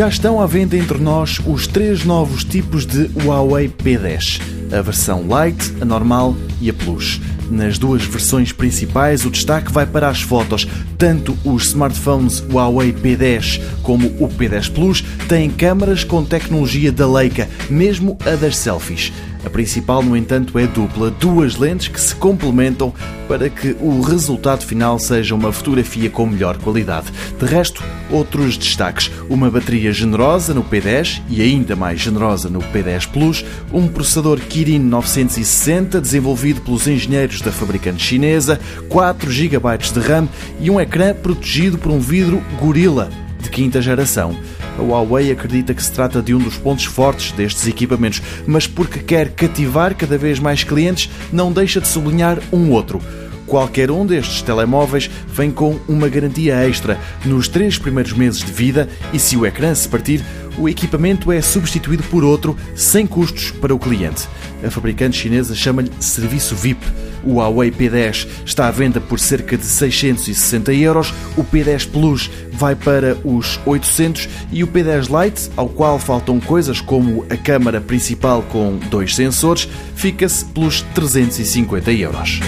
Já estão à venda entre nós os três novos tipos de Huawei P10: a versão Lite, a normal e a Plus. Nas duas versões principais, o destaque vai para as fotos. Tanto os smartphones Huawei P10 como o P10 Plus têm câmaras com tecnologia da Leica, mesmo a das selfies. A principal, no entanto, é dupla, duas lentes que se complementam para que o resultado final seja uma fotografia com melhor qualidade. De resto, outros destaques: uma bateria generosa no P10 e ainda mais generosa no P10 Plus, um processador Kirin 960 desenvolvido pelos engenheiros da fabricante chinesa, 4 GB de RAM e um ecrã protegido por um vidro Gorilla de quinta geração. A Huawei acredita que se trata de um dos pontos fortes destes equipamentos, mas porque quer cativar cada vez mais clientes, não deixa de sublinhar um outro. Qualquer um destes telemóveis vem com uma garantia extra nos três primeiros meses de vida e, se o ecrã se partir, o equipamento é substituído por outro sem custos para o cliente. A fabricante chinesa chama-lhe serviço VIP. O Huawei P10 está à venda por cerca de 660 euros, o P10 Plus vai para os 800 e o P10 Lite, ao qual faltam coisas como a câmara principal com dois sensores, fica-se pelos 350 euros.